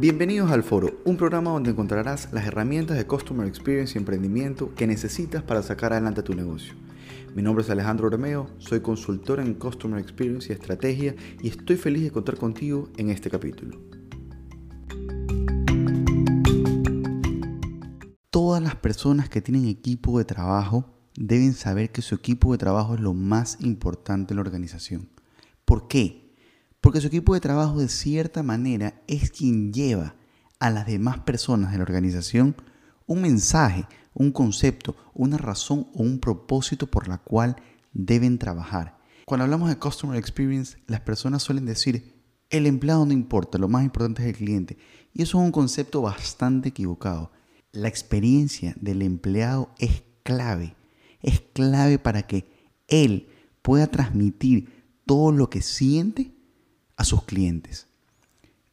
Bienvenidos al Foro, un programa donde encontrarás las herramientas de Customer Experience y emprendimiento que necesitas para sacar adelante tu negocio. Mi nombre es Alejandro Romeo, soy consultor en Customer Experience y Estrategia y estoy feliz de contar contigo en este capítulo. Todas las personas que tienen equipo de trabajo deben saber que su equipo de trabajo es lo más importante en la organización. ¿Por qué? Porque su equipo de trabajo de cierta manera es quien lleva a las demás personas de la organización un mensaje, un concepto, una razón o un propósito por la cual deben trabajar. Cuando hablamos de Customer Experience, las personas suelen decir, el empleado no importa, lo más importante es el cliente. Y eso es un concepto bastante equivocado. La experiencia del empleado es clave es clave para que él pueda transmitir todo lo que siente a sus clientes.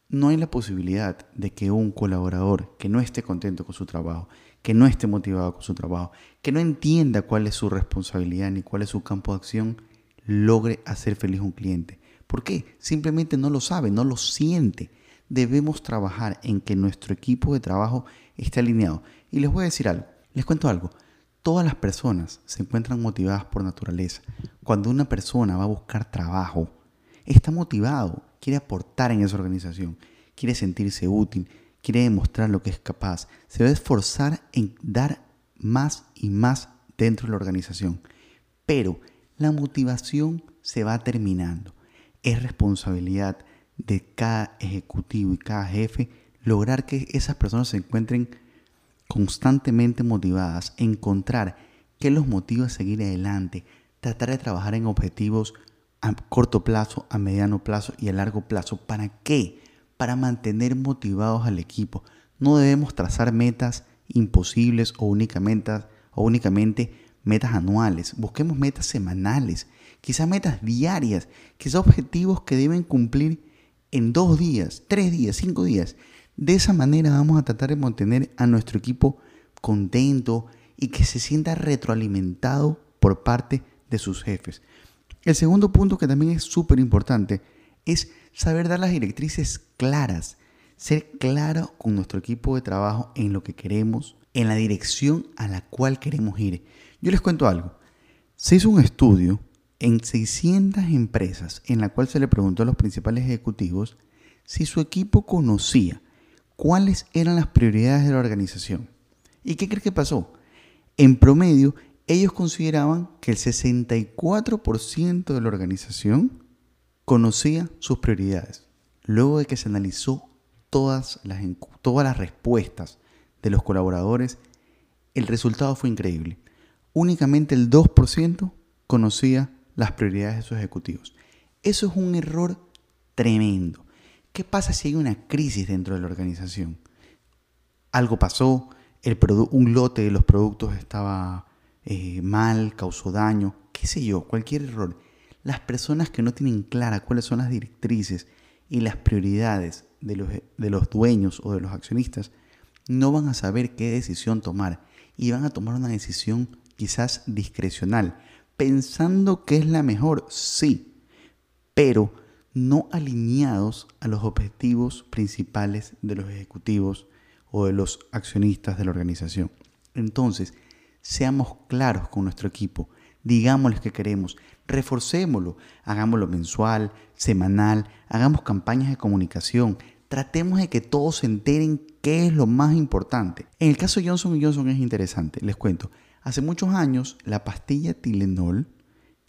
No hay la posibilidad de que un colaborador que no esté contento con su trabajo, que no esté motivado con su trabajo, que no entienda cuál es su responsabilidad ni cuál es su campo de acción, logre hacer feliz a un cliente. ¿Por qué? Simplemente no lo sabe, no lo siente. Debemos trabajar en que nuestro equipo de trabajo esté alineado. Y les voy a decir algo, les cuento algo. Todas las personas se encuentran motivadas por naturaleza. Cuando una persona va a buscar trabajo, está motivado, quiere aportar en esa organización, quiere sentirse útil, quiere demostrar lo que es capaz, se debe esforzar en dar más y más dentro de la organización. Pero la motivación se va terminando. Es responsabilidad de cada ejecutivo y cada jefe lograr que esas personas se encuentren constantemente motivadas, encontrar qué los motiva a seguir adelante, tratar de trabajar en objetivos a corto plazo, a mediano plazo y a largo plazo. ¿Para qué? Para mantener motivados al equipo. No debemos trazar metas imposibles o únicamente, metas anuales. Busquemos metas semanales, quizás metas diarias, quizás objetivos que deben cumplir en dos días, tres días, cinco días. De esa manera vamos a tratar de mantener a nuestro equipo contento y que se sienta retroalimentado por parte de sus jefes. El segundo punto que también es súper importante es saber dar las directrices claras, ser claro con nuestro equipo de trabajo en lo que queremos, en la dirección a la cual queremos ir. Yo les cuento algo. Se hizo un estudio en 600 empresas en la cual se le preguntó a los principales ejecutivos si su equipo conocía cuáles eran las prioridades de la organización. ¿Y qué crees que pasó? En promedio, ellos consideraban que el 64% de la organización conocía sus prioridades. Luego de que se analizó todas las, todas las respuestas de los colaboradores, el resultado fue increíble. Únicamente el 2% conocía las prioridades de sus ejecutivos. Eso es un error tremendo. ¿Qué pasa si hay una crisis dentro de la organización? Algo pasó, el un lote de los productos estaba eh, mal, causó daño, qué sé yo, cualquier error. Las personas que no tienen clara cuáles son las directrices y las prioridades de los, de los dueños o de los accionistas, no van a saber qué decisión tomar y van a tomar una decisión quizás discrecional, pensando que es la mejor, sí, pero no alineados a los objetivos principales de los ejecutivos o de los accionistas de la organización. Entonces, seamos claros con nuestro equipo, digámosles que queremos, reforcémoslo, hagámoslo mensual, semanal, hagamos campañas de comunicación, tratemos de que todos se enteren qué es lo más importante. En el caso de Johnson Johnson es interesante, les cuento. Hace muchos años la pastilla Tylenol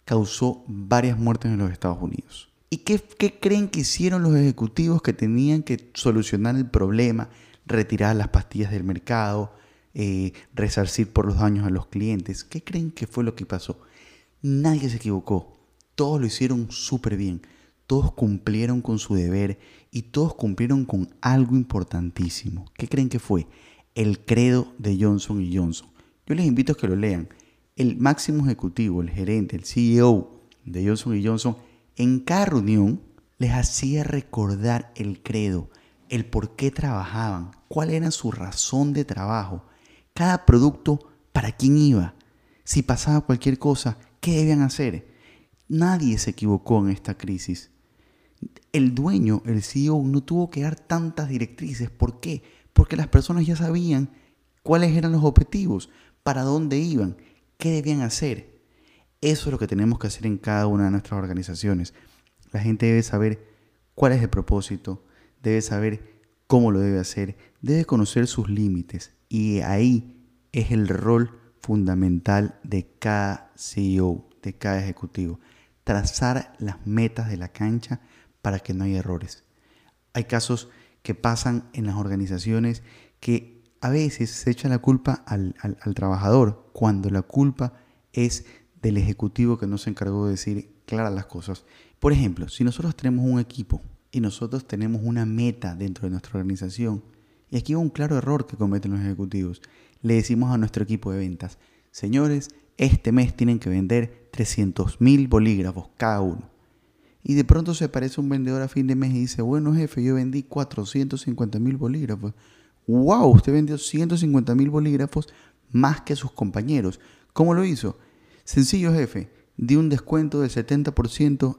causó varias muertes en los Estados Unidos. ¿Y qué, creen que hicieron los ejecutivos que tenían que solucionar el problema, retirar las pastillas del mercado, eh, resarcir por los daños a los clientes? ¿Qué creen que fue lo que pasó? Nadie se equivocó. Todos lo hicieron súper bien. Todos cumplieron con su deber y todos cumplieron con algo importantísimo. ¿Qué creen que fue? El credo de Johnson y Johnson. Yo les invito a que lo lean. El máximo ejecutivo, el gerente, el CEO de Johnson Johnson en cada reunión les hacía recordar el credo, el por qué trabajaban, cuál era su razón de trabajo, cada producto para quién iba, si pasaba cualquier cosa, qué debían hacer. Nadie se equivocó en esta crisis. el dueño, el CEO, no tuvo que dar tantas directrices. ¿Por qué? Porque las personas ya sabían cuáles eran los objetivos, para dónde iban, qué debían hacer. Eso es lo que tenemos que hacer en cada una de nuestras organizaciones. La gente debe saber cuál es el propósito, debe saber cómo lo debe hacer, debe conocer sus límites y ahí es el rol fundamental de cada CEO, de cada ejecutivo. Trazar las metas de la cancha para que no haya errores. Hay casos que pasan en las organizaciones que a veces se echa la culpa al, al trabajador cuando la culpa es del ejecutivo que no se encargó de decir claras las cosas. Por ejemplo, si nosotros tenemos un equipo y nosotros tenemos una meta dentro de nuestra organización, y aquí un claro error que cometen los ejecutivos, le decimos a nuestro equipo de ventas, señores, este mes tienen que vender 300 mil bolígrafos cada uno. Y de pronto se aparece un vendedor a fin de mes y dice, bueno jefe, yo vendí 450 mil bolígrafos. ¡Wow! Usted vendió 150 mil bolígrafos más que sus compañeros. ¿Cómo lo hizo? Sencillo jefe, di un descuento del 70%